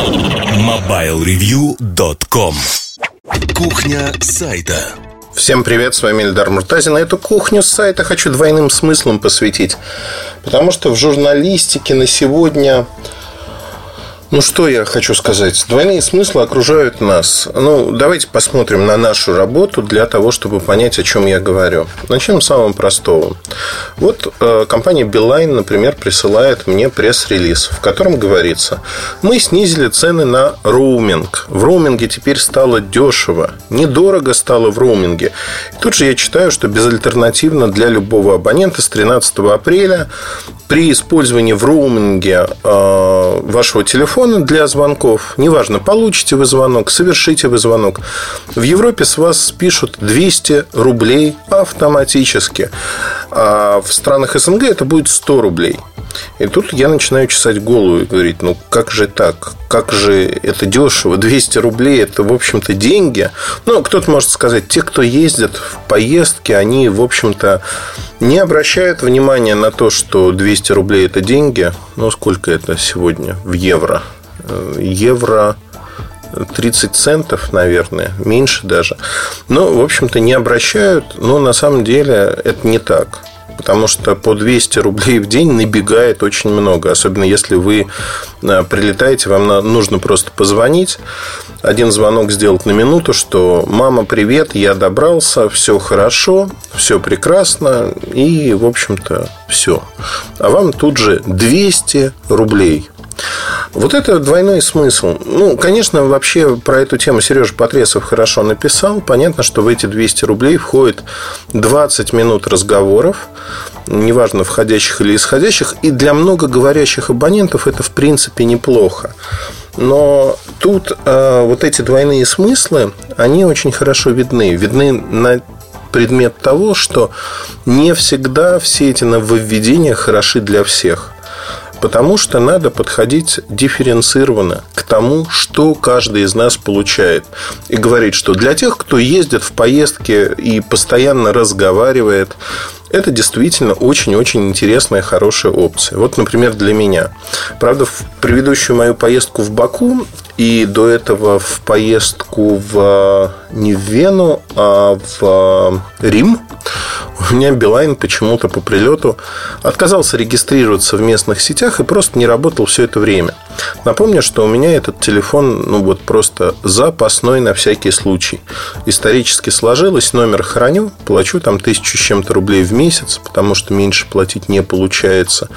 MobileReview.com Кухня сайта Всем привет, с вами Эльдар Муртазин. Эту кухню сайта хочу двойным смыслом посвятить. Потому что в журналистике на сегодня ну, что я хочу сказать? Двойные смыслы окружают нас. Ну, давайте посмотрим на нашу работу для того, чтобы понять, о чем я говорю. Начнем с самого простого. Вот э, компания Beeline, например, присылает мне пресс-релиз, в котором говорится, мы снизили цены на роуминг. В роуминге теперь стало дешево. Недорого стало в роуминге. И тут же я читаю, что безальтернативно для любого абонента с 13 апреля при использовании в роуминге э, вашего телефона для звонков, неважно, получите вы звонок, совершите вы звонок, в Европе с вас спишут 200 рублей автоматически. А в странах СНГ это будет 100 рублей. И тут я начинаю чесать голову и говорить, ну как же так? Как же это дешево? 200 рублей это, в общем-то, деньги. Ну, кто-то может сказать, те, кто ездят в поездки, они, в общем-то, не обращают внимания на то, что 200 рублей это деньги. Ну, сколько это сегодня в евро? Э, евро 30 центов, наверное, меньше даже. Но, в общем-то, не обращают, но на самом деле это не так. Потому что по 200 рублей в день набегает очень много. Особенно если вы э, прилетаете, вам нужно просто позвонить. Один звонок сделать на минуту, что «Мама, привет, я добрался, все хорошо, все прекрасно». И, в общем-то, все. А вам тут же 200 рублей – вот это двойной смысл. Ну, конечно, вообще про эту тему Сережа Потресов хорошо написал. Понятно, что в эти 200 рублей входит 20 минут разговоров, неважно, входящих или исходящих. И для многоговорящих абонентов это, в принципе, неплохо. Но тут э, вот эти двойные смыслы, они очень хорошо видны. Видны на предмет того, что не всегда все эти нововведения хороши для всех. Потому что надо подходить дифференцированно к тому, что каждый из нас получает. И говорить, что для тех, кто ездит в поездке и постоянно разговаривает, это действительно очень-очень интересная, хорошая опция. Вот, например, для меня. Правда, в предыдущую мою поездку в Баку и до этого в поездку в не в Вену, а в Рим у меня Билайн почему-то по прилету отказался регистрироваться в местных сетях и просто не работал все это время. Напомню, что у меня этот телефон, ну вот просто запасной на всякий случай. Исторически сложилось, номер храню, плачу там тысячу с чем-то рублей в месяц, потому что меньше платить не получается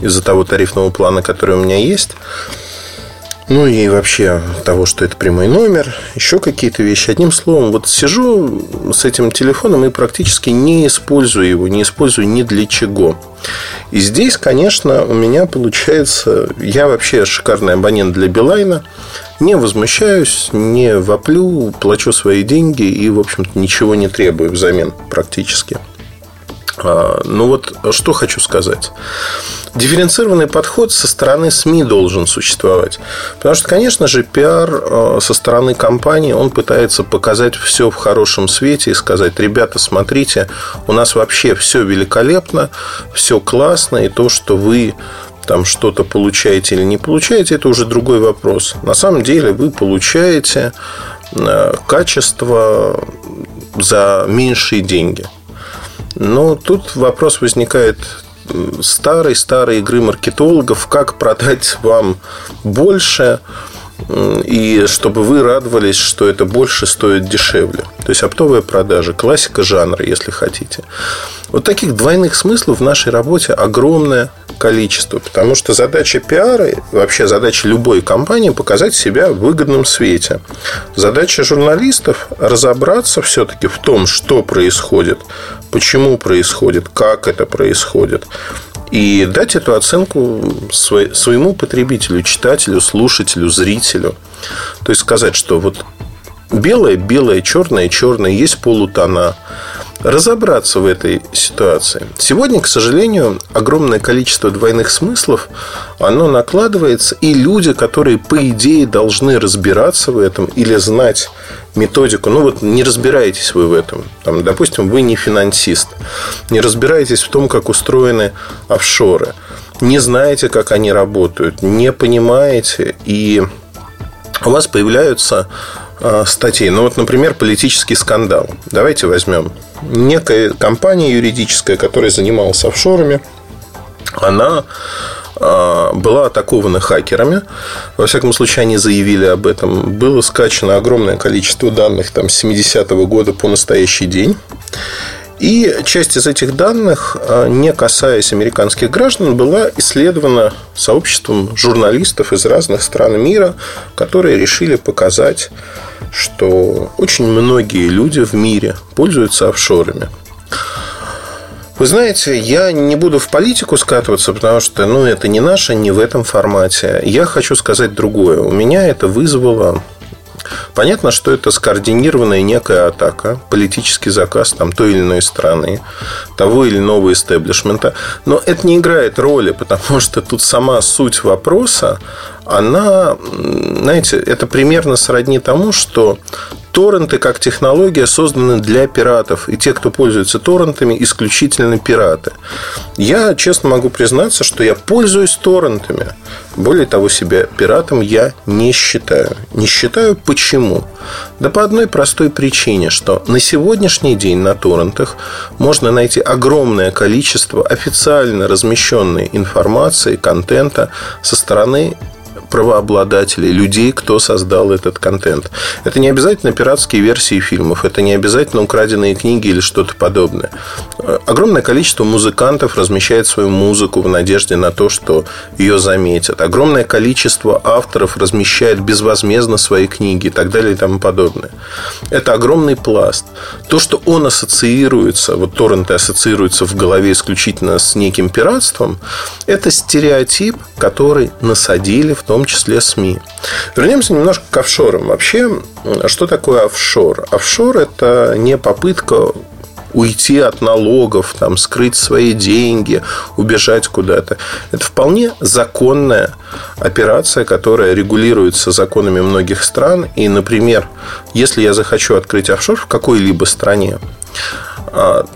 из-за того тарифного плана, который у меня есть. Ну и вообще того, что это прямой номер, еще какие-то вещи. Одним словом, вот сижу с этим телефоном и практически не использую его, не использую ни для чего. И здесь, конечно, у меня получается, я вообще шикарный абонент для Билайна, не возмущаюсь, не воплю, плачу свои деньги и, в общем-то, ничего не требую взамен практически. А, ну вот, что хочу сказать. Дифференцированный подход со стороны СМИ должен существовать. Потому что, конечно же, пиар а, со стороны компании, он пытается показать все в хорошем свете и сказать, ребята, смотрите, у нас вообще все великолепно, все классно, и то, что вы там что-то получаете или не получаете, это уже другой вопрос. На самом деле вы получаете а, качество за меньшие деньги – но тут вопрос возникает старой-старой игры маркетологов, как продать вам больше, и чтобы вы радовались, что это больше стоит дешевле. То есть оптовая продажа, классика жанра, если хотите. Вот таких двойных смыслов в нашей работе огромное количество, потому что задача пиара, вообще задача любой компании показать себя в выгодном свете. Задача журналистов разобраться все-таки в том, что происходит, почему происходит, как это происходит. И дать эту оценку своему потребителю, читателю, слушателю, зрителю. То есть сказать, что вот белое, белое, черное, черное, есть полутона разобраться в этой ситуации. Сегодня, к сожалению, огромное количество двойных смыслов, оно накладывается, и люди, которые, по идее, должны разбираться в этом или знать методику, ну вот не разбираетесь вы в этом. Там, допустим, вы не финансист, не разбираетесь в том, как устроены офшоры, не знаете, как они работают, не понимаете и у вас появляются э, статьи. Ну, вот, например, политический скандал. Давайте возьмем. Некая компания юридическая, которая занималась офшорами, она э, была атакована хакерами. Во всяком случае, они заявили об этом. Было скачано огромное количество данных там, с 70-го года по настоящий день. И часть из этих данных, а, не касаясь американских граждан, была исследована сообществом журналистов из разных стран мира, которые решили показать, что очень многие люди в мире пользуются офшорами. Вы знаете, я не буду в политику скатываться, потому что ну, это не наше, не в этом формате. Я хочу сказать другое. У меня это вызвало Понятно, что это скоординированная некая атака, политический заказ там, той или иной страны, того или иного истеблишмента. Но это не играет роли, потому что тут сама суть вопроса, она, знаете, это примерно сродни тому, что торренты как технология созданы для пиратов. И те, кто пользуется торрентами, исключительно пираты. Я честно могу признаться, что я пользуюсь торрентами. Более того, себя пиратом я не считаю. Не считаю почему? Да по одной простой причине, что на сегодняшний день на торрентах можно найти огромное количество официально размещенной информации, контента со стороны правообладателей, людей, кто создал этот контент. Это не обязательно пиратские версии фильмов, это не обязательно украденные книги или что-то подобное. Огромное количество музыкантов размещает свою музыку в надежде на то, что ее заметят. Огромное количество авторов размещает безвозмездно свои книги и так далее и тому подобное. Это огромный пласт. То, что он ассоциируется, вот торренты ассоциируются в голове исключительно с неким пиратством, это стереотип, который насадили в том том числе СМИ. Вернемся немножко к офшорам. Вообще, что такое офшор? Офшор – это не попытка уйти от налогов, там, скрыть свои деньги, убежать куда-то. Это вполне законная операция, которая регулируется законами многих стран. И, например, если я захочу открыть офшор в какой-либо стране,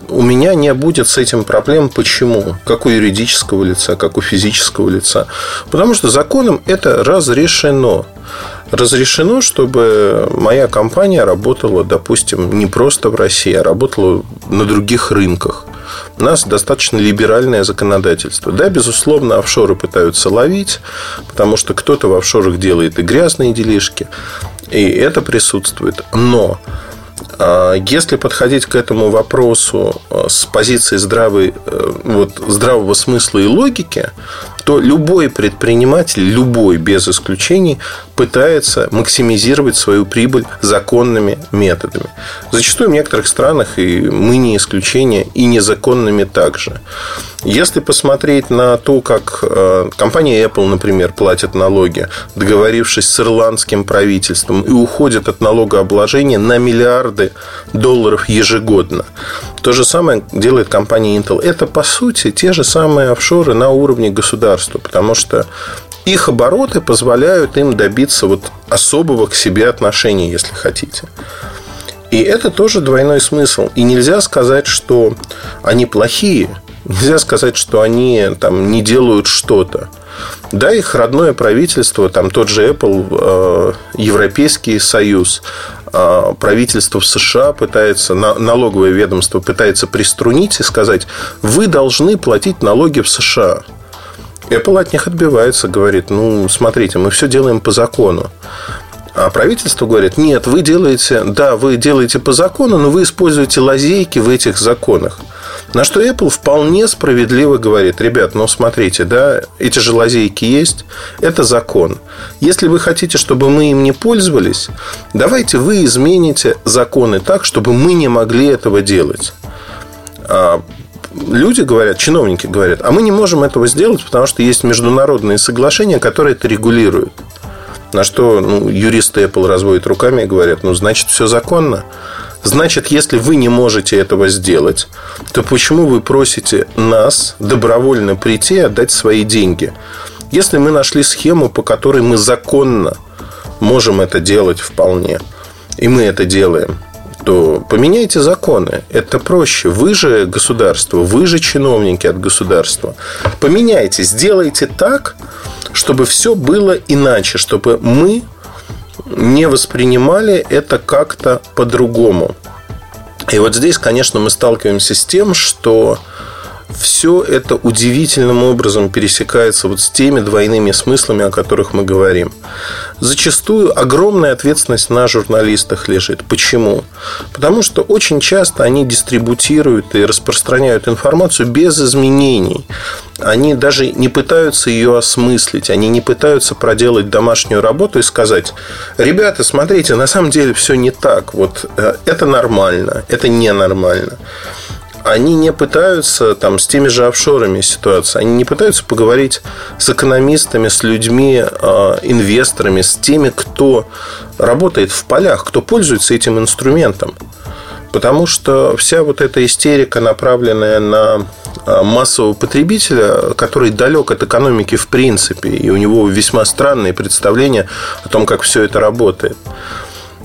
у меня не будет с этим проблем. Почему? Как у юридического лица, как у физического лица. Потому что законом это разрешено. Разрешено, чтобы моя компания работала, допустим, не просто в России, а работала на других рынках. У нас достаточно либеральное законодательство. Да, безусловно, офшоры пытаются ловить, потому что кто-то в офшорах делает и грязные делишки, и это присутствует. Но а если подходить к этому вопросу э, с позиции здравой, э, вот, здравого смысла и логики, то любой предприниматель, любой без исключений, пытается максимизировать свою прибыль законными методами. Зачастую в некоторых странах, и мы не исключение, и незаконными также. Если посмотреть на то, как э, компания Apple, например, платит налоги, договорившись с ирландским правительством, и уходит от налогообложения на миллиарды долларов ежегодно. То же самое делает компания Intel. Это, по сути, те же самые офшоры на уровне государства, потому что их обороты позволяют им добиться вот особого к себе отношения, если хотите. И это тоже двойной смысл. И нельзя сказать, что они плохие. Нельзя сказать, что они там не делают что-то. Да, их родное правительство, там тот же Apple, э, Европейский Союз, э, правительство в США пытается, налоговое ведомство пытается приструнить и сказать, вы должны платить налоги в США. Apple от них отбивается, говорит, ну, смотрите, мы все делаем по закону. А правительство говорит, нет, вы делаете, да, вы делаете по закону, но вы используете лазейки в этих законах. На что Apple вполне справедливо говорит, ребят, ну смотрите, да, эти же лазейки есть, это закон. Если вы хотите, чтобы мы им не пользовались, давайте вы измените законы так, чтобы мы не могли этого делать. Люди говорят, чиновники говорят, а мы не можем этого сделать, потому что есть международные соглашения, которые это регулируют. На что ну, юристы Apple разводят руками и говорят, ну, значит, все законно. Значит, если вы не можете этого сделать, то почему вы просите нас добровольно прийти и отдать свои деньги? Если мы нашли схему, по которой мы законно можем это делать вполне, и мы это делаем, то поменяйте законы. Это проще. Вы же государство, вы же чиновники от государства. Поменяйте, сделайте так, чтобы все было иначе, чтобы мы не воспринимали это как-то по-другому. И вот здесь, конечно, мы сталкиваемся с тем, что все это удивительным образом пересекается вот с теми двойными смыслами, о которых мы говорим. Зачастую огромная ответственность на журналистах лежит. Почему? Потому что очень часто они дистрибутируют и распространяют информацию без изменений. Они даже не пытаются ее осмыслить, они не пытаются проделать домашнюю работу и сказать, ребята, смотрите, на самом деле все не так. Вот э, это нормально, это ненормально они не пытаются там с теми же офшорами ситуация, они не пытаются поговорить с экономистами, с людьми, а, инвесторами, с теми, кто работает в полях, кто пользуется этим инструментом. Потому что вся вот эта истерика, направленная на а, массового потребителя, который далек от экономики в принципе, и у него весьма странные представления о том, как все это работает.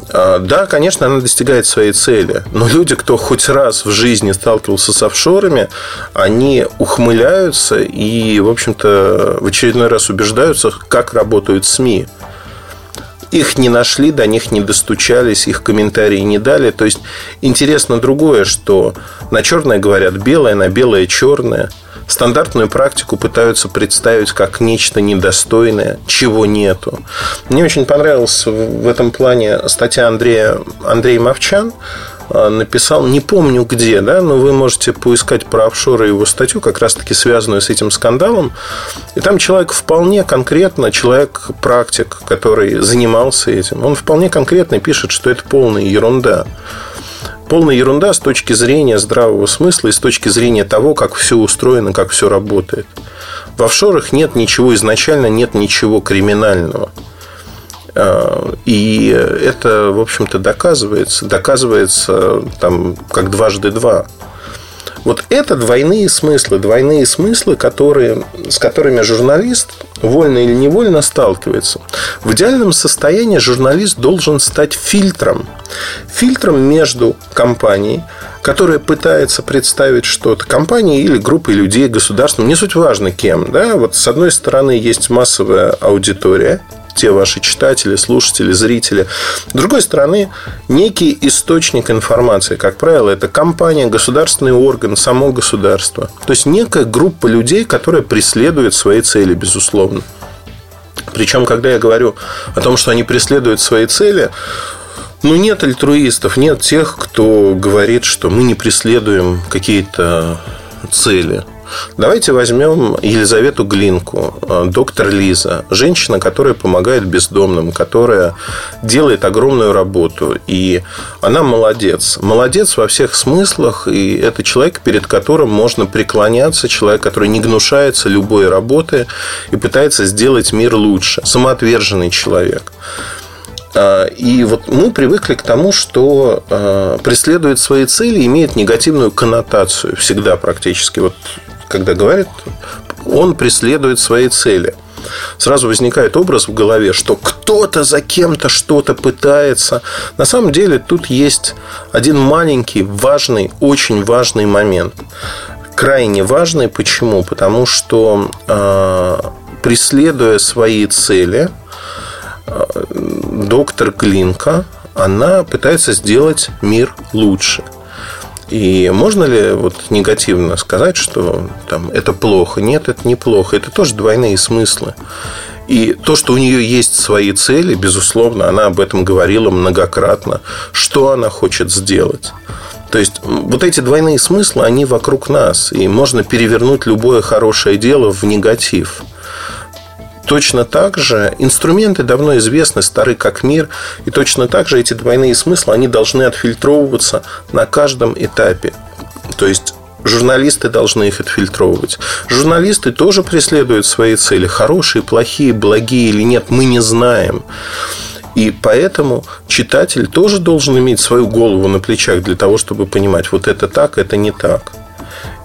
А, да, конечно, она достигает своей цели. Но люди, кто хоть раз в жизни сталкивался с офшорами, они ухмыляются и, в общем-то, в очередной раз убеждаются, как работают СМИ. Их не нашли, до них не достучались, их комментарии не дали. То есть интересно другое, что на черное говорят белое, на белое черное – стандартную практику пытаются представить как нечто недостойное, чего нету. Мне очень понравилась в этом плане статья Андрея, Андрея Мовчан, а, написал, не помню где, да, но вы можете поискать про офшоры его статью, как раз-таки связанную с этим скандалом. И там человек вполне конкретно, человек-практик, который занимался этим, он вполне конкретно пишет, что это полная ерунда полная ерунда с точки зрения здравого смысла и с точки зрения того, как все устроено, как все работает. В офшорах нет ничего изначально, нет ничего криминального. А, и это, в общем-то, доказывается. Доказывается там, как дважды два. Вот это двойные смыслы, двойные смыслы, которые, с которыми журналист вольно или невольно сталкивается. В идеальном состоянии журналист должен стать фильтром. Фильтром между компанией, которая пытается представить что-то, компанией или группой людей, государством, не суть важно кем. Да? Вот с одной стороны есть массовая аудитория, те ваши читатели, слушатели, зрители. С другой стороны, некий источник информации, как правило, это компания, государственный орган, само государство. То есть некая группа людей, которая преследует свои цели, безусловно. Причем, когда я говорю о том, что они преследуют свои цели, ну, нет альтруистов, нет тех, кто говорит, что мы не преследуем какие-то цели. Давайте возьмем Елизавету Глинку, э, доктор Лиза, женщина, которая помогает бездомным, которая делает огромную работу. И она молодец. Молодец во всех смыслах. И это человек, перед которым можно преклоняться, человек, который не гнушается любой работы и пытается сделать мир лучше. Самоотверженный человек. Э, и вот мы привыкли к тому, что э, преследует свои цели, имеет негативную коннотацию всегда практически. Вот когда говорит, он преследует свои цели. Сразу возникает образ в голове, что кто-то за кем-то что-то пытается. На самом деле тут есть один маленький, важный, очень важный момент. Крайне важный. Почему? Потому что э, преследуя свои цели, доктор Клинка, она пытается сделать мир лучше – и можно ли вот негативно сказать, что там, это плохо? Нет, это неплохо. Это тоже двойные смыслы. И то, что у нее есть свои цели, безусловно, она об этом говорила многократно. Что она хочет сделать? То есть, вот эти двойные смыслы, они вокруг нас. И можно перевернуть любое хорошее дело в негатив. Точно так же инструменты давно известны, стары как мир, и точно так же эти двойные смыслы, они должны отфильтровываться на каждом этапе. То есть журналисты должны их отфильтровывать. Журналисты тоже преследуют свои цели. Хорошие, плохие, благие или нет, мы не знаем. И поэтому читатель тоже должен иметь свою голову на плечах для того, чтобы понимать, вот это так, это не так.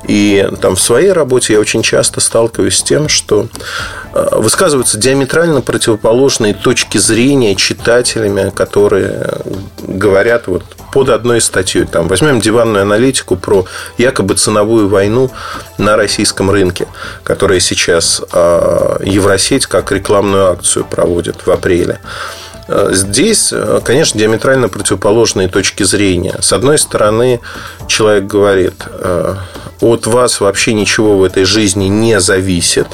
И там в своей работе я очень часто сталкиваюсь с тем, что э, высказываются диаметрально противоположные точки зрения читателями, которые говорят вот под одной статьей. Там, возьмем диванную аналитику про якобы ценовую войну на российском рынке, которая сейчас э, Евросеть как рекламную акцию проводит в апреле. Э, здесь, э, конечно, диаметрально противоположные точки зрения. С одной стороны, человек говорит, э, от вас вообще ничего в этой жизни не зависит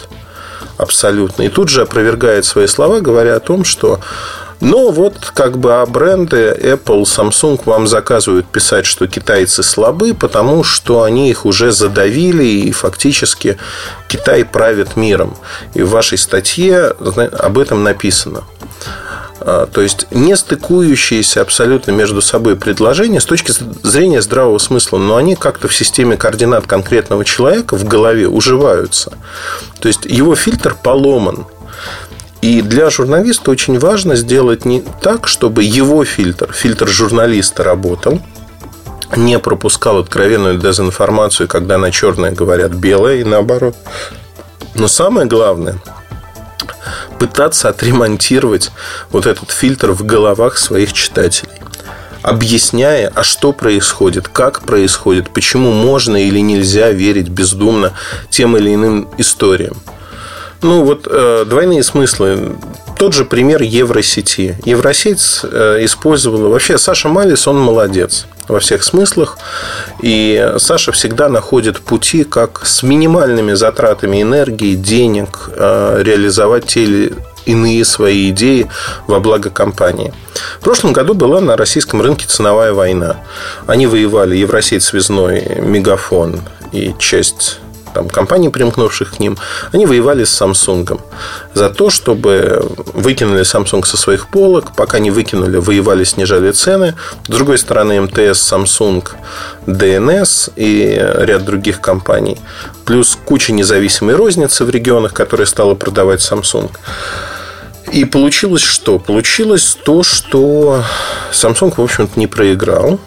абсолютно. И тут же опровергает свои слова, говоря о том, что но вот как бы а бренды Apple, Samsung вам заказывают писать, что китайцы слабы, потому что они их уже задавили, и фактически Китай правит миром. И в вашей статье об этом написано. А, то есть не стыкующиеся абсолютно между собой предложения с точки зрения здравого смысла, но они как-то в системе координат конкретного человека в голове уживаются. То есть его фильтр поломан. И для журналиста очень важно сделать не так, чтобы его фильтр, фильтр журналиста работал, не пропускал откровенную дезинформацию, когда на черное говорят белое и наоборот. Но самое главное пытаться отремонтировать вот этот фильтр в головах своих читателей объясняя, а что происходит, как происходит, почему можно или нельзя верить бездумно тем или иным историям. Ну, вот э, двойные смыслы. Тот же пример Евросети. Евросеть э, использовала... Вообще, Саша Малис, он молодец во всех смыслах. И Саша всегда находит пути, как с минимальными затратами энергии, денег э, реализовать те или иные свои идеи во благо компании. В прошлом году была на российском рынке ценовая война. Они воевали Евросеть связной, Мегафон и часть там, компаний, примкнувших к ним, они воевали с Samsung за то, чтобы выкинули Samsung со своих полок, пока не выкинули, воевали, снижали цены. С другой стороны, МТС, Samsung, DNS и ряд других компаний. Плюс куча независимой розницы в регионах, которые стала продавать Samsung. И получилось что? Получилось то, что Samsung, в общем-то, не проиграл.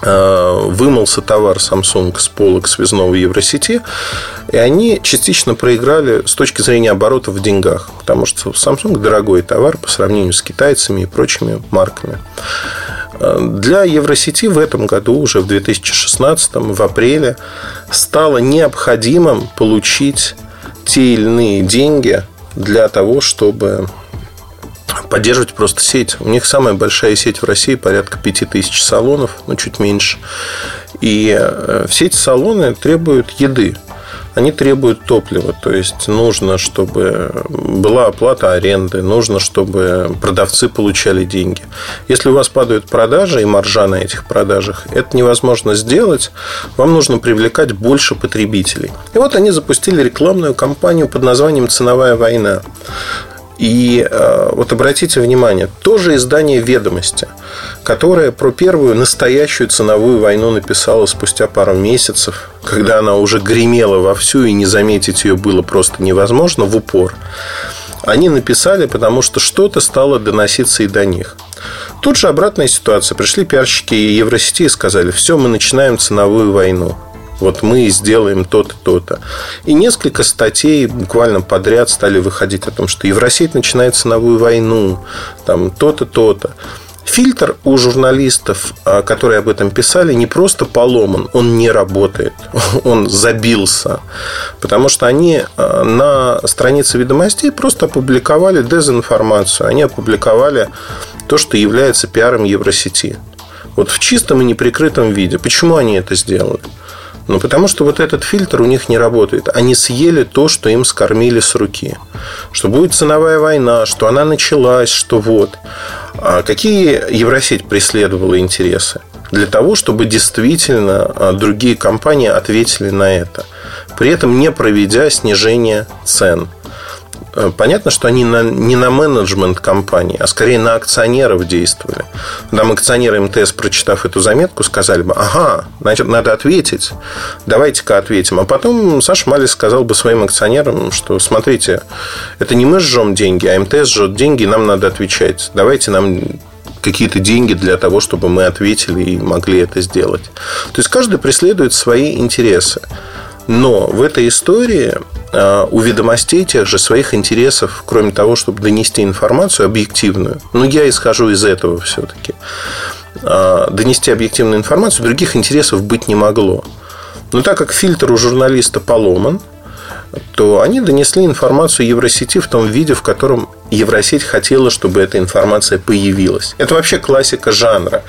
Э, вымылся товар Samsung с полок связного Евросети, и они частично проиграли с точки зрения оборота в деньгах, потому что Samsung дорогой товар по сравнению с китайцами и прочими марками. Э, для Евросети в этом году, уже в 2016, в апреле, стало необходимым получить те или иные деньги для того, чтобы поддерживать просто сеть. У них самая большая сеть в России, порядка 5000 салонов, ну, чуть меньше. И э, все эти салоны требуют еды. Они требуют топлива, то есть нужно, чтобы была оплата аренды, нужно, чтобы продавцы получали деньги. Если у вас падают продажи и маржа на этих продажах, это невозможно сделать. Вам нужно привлекать больше потребителей. И вот они запустили рекламную кампанию под названием «Ценовая война». И э, вот обратите внимание, тоже издание «Ведомости», которое про первую настоящую ценовую войну написало спустя пару месяцев, когда она уже гремела вовсю, и не заметить ее было просто невозможно в упор. Они написали, потому что что-то стало доноситься и до них. Тут же обратная ситуация. Пришли пиарщики Евросети и сказали, все, мы начинаем ценовую войну. Вот мы сделаем то-то, то-то. И несколько статей буквально подряд стали выходить о том, что Евросеть начинает ценовую войну, там то-то, то-то. Фильтр у журналистов, а, которые об этом писали, не просто поломан, он не работает, он забился. Потому что они а, на странице ведомостей просто опубликовали дезинформацию, они опубликовали то, что является пиаром Евросети. Вот в чистом и неприкрытом виде. Почему они это сделали? Ну, потому что вот этот фильтр у них не работает. Они съели то, что им скормили с руки. Что будет ценовая война, что она началась, что вот. А какие Евросеть преследовала интересы? Для того, чтобы действительно а, другие компании ответили на это. При этом не проведя снижение цен. Э, понятно, что они на, не на менеджмент компании, а скорее на акционеров действовали. Там акционеры МТС, прочитав эту заметку, сказали бы, ага, значит, надо ответить, давайте-ка ответим. А потом Саша Малис сказал бы своим акционерам, что смотрите, это не мы жжем деньги, а МТС жжет деньги, нам надо отвечать. Давайте нам какие-то деньги для того, чтобы мы ответили и могли это сделать. То есть каждый преследует свои интересы. Но в этой истории а, у ведомостей тех же своих интересов, кроме того, чтобы донести информацию объективную, ну, я исхожу из этого все-таки, а, донести объективную информацию, других интересов быть не могло. Но так как фильтр у журналиста поломан, то они донесли информацию Евросети в том виде, в котором Евросеть хотела, чтобы эта информация появилась. Это вообще классика жанра.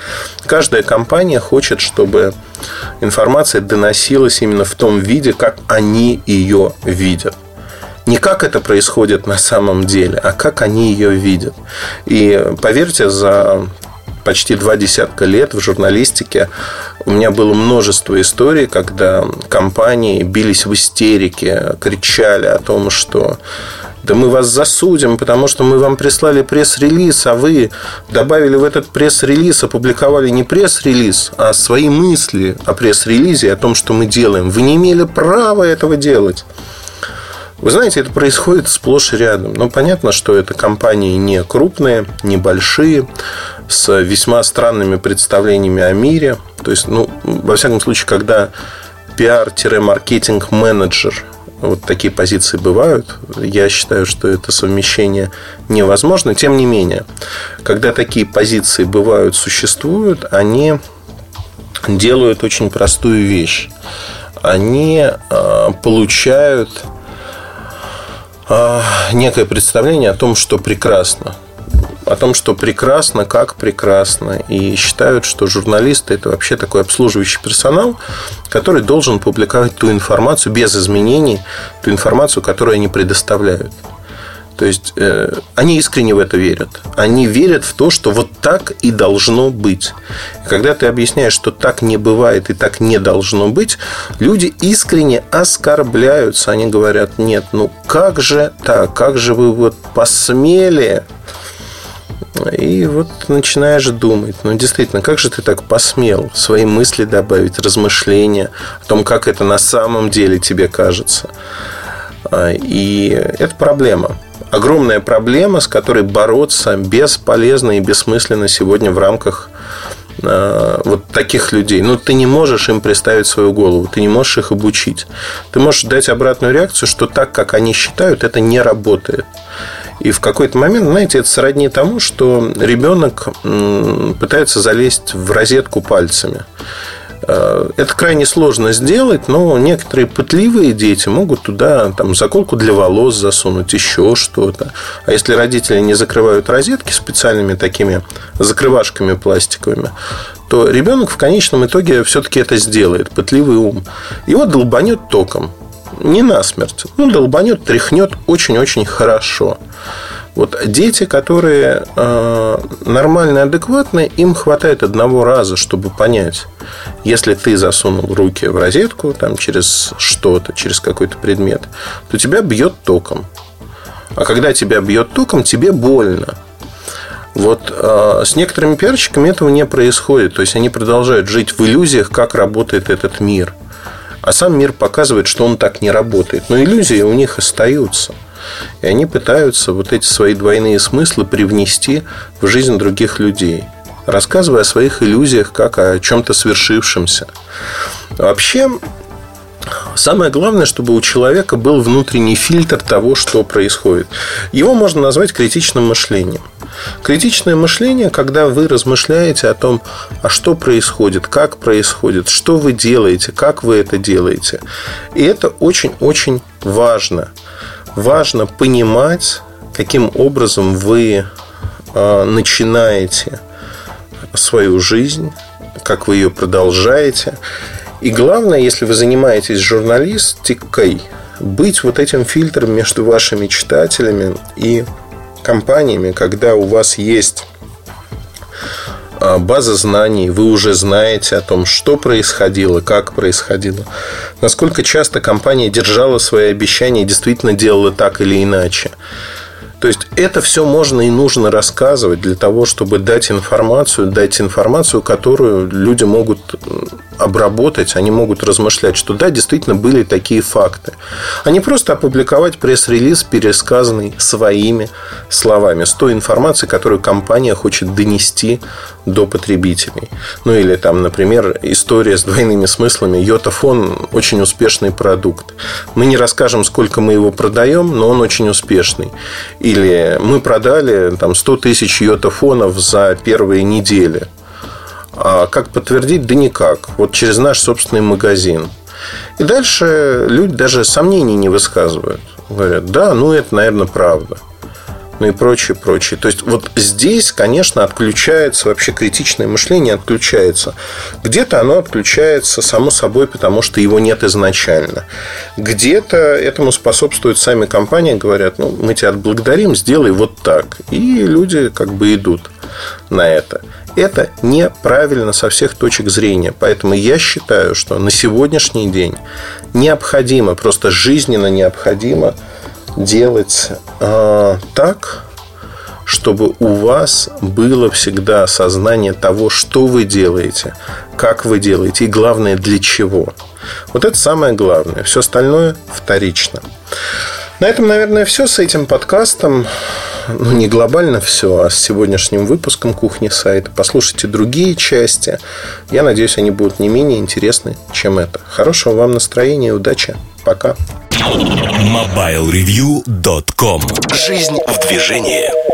Каждая компания хочет, чтобы информация доносилась именно в том виде, как они ее видят. Не как это происходит на самом деле, а как они ее видят. И поверьте, за почти два десятка лет в журналистике у меня было множество историй, когда компании бились в истерике, кричали о том, что да мы вас засудим, потому что мы вам прислали пресс-релиз, а вы добавили в этот пресс-релиз, опубликовали не пресс-релиз, а свои мысли о пресс-релизе, о том, что мы делаем. Вы не имели права этого делать. Вы знаете, это происходит сплошь и рядом. Но понятно, что это компании не крупные, не большие, с весьма странными представлениями о мире. То есть, ну, во всяком случае, когда пиар-маркетинг-менеджер вот такие позиции бывают. Я считаю, что это совмещение невозможно. Тем не менее, когда такие позиции бывают, существуют, они делают очень простую вещь. Они а, получают некое представление о том, что прекрасно. О том, что прекрасно, как прекрасно. И считают, что журналисты – это вообще такой обслуживающий персонал, который должен публиковать ту информацию без изменений, ту информацию, которую они предоставляют. То есть э, они искренне в это верят. Они верят в то, что вот так и должно быть. И когда ты объясняешь, что так не бывает и так не должно быть, люди искренне оскорбляются. Они говорят, нет, ну как же так? Как же вы вот посмели и вот начинаешь думать, ну действительно, как же ты так посмел свои мысли добавить, размышления о том, как это на самом деле тебе кажется. А, и это проблема огромная проблема, с которой бороться бесполезно и бессмысленно сегодня в рамках э, вот таких людей. Ну, ты не можешь им представить свою голову, ты не можешь их обучить. Ты можешь дать обратную реакцию, что так, как они считают, это не работает. И в какой-то момент, знаете, это сродни тому, что ребенок пытается залезть в розетку пальцами. Э, это крайне сложно сделать, но некоторые пытливые дети могут туда там, заколку для волос засунуть, еще что-то. А если родители не закрывают розетки специальными такими закрывашками пластиковыми, то ребенок в конечном итоге все-таки это сделает, пытливый ум. Его долбанет током. Не насмерть. Ну, долбанет, тряхнет очень-очень хорошо. Вот дети, которые э, нормально, адекватные, им хватает одного раза, чтобы понять, если ты засунул руки в розетку там, через что-то, через какой-то предмет, то тебя бьет током. А когда тебя бьет током, тебе больно. Вот э, с некоторыми пиарщиками этого не происходит. То есть они продолжают жить в иллюзиях, как работает этот мир. А сам мир показывает, что он так не работает. Но иллюзии у них остаются. И они пытаются вот эти свои двойные смыслы привнести в жизнь других людей, рассказывая о своих иллюзиях как о чем-то свершившемся. Вообще, Самое главное, чтобы у человека был внутренний фильтр того, что происходит. Его можно назвать критичным мышлением. Критичное мышление, когда вы размышляете о том, а что происходит, как происходит, что вы делаете, как вы это делаете. И это очень-очень важно важно понимать, каким образом вы а, начинаете свою жизнь, как вы ее продолжаете. И главное, если вы занимаетесь журналистикой, быть вот этим фильтром между вашими читателями и компаниями, когда у вас есть база знаний, вы уже знаете о том, что происходило, как происходило, насколько часто компания держала свои обещания и действительно делала так или иначе. То есть это все можно и нужно рассказывать для того, чтобы дать информацию, дать информацию, которую люди могут обработать, они могут размышлять, что да, действительно были такие факты. А не просто опубликовать пресс-релиз, пересказанный своими словами, с той информацией, которую компания хочет донести до потребителей. Ну или там, например, история с двойными смыслами. Йотафон очень успешный продукт. Мы не расскажем, сколько мы его продаем, но он очень успешный. Или мы продали там, 100 тысяч йотафонов за первые недели. А как подтвердить? Да никак. Вот через наш собственный магазин. И дальше люди даже сомнений не высказывают. Говорят, да, ну это, наверное, правда ну и прочее, прочее. То есть вот здесь, конечно, отключается вообще критичное мышление, отключается. Где-то оно отключается само собой, потому что его нет изначально. Где-то этому способствуют сами компании, говорят, ну, мы тебя отблагодарим, сделай вот так. И люди как бы идут на это. Это неправильно со всех точек зрения. Поэтому я считаю, что на сегодняшний день необходимо, просто жизненно необходимо делать э, так, чтобы у вас было всегда сознание того, что вы делаете, как вы делаете и главное для чего. Вот это самое главное. Все остальное вторично. На этом, наверное, все с этим подкастом. Ну, не глобально все, а с сегодняшним выпуском кухни сайта. Послушайте другие части. Я надеюсь, они будут не менее интересны, чем это. Хорошего вам настроения, удачи. Пока. MobileReview.com Жизнь в движении.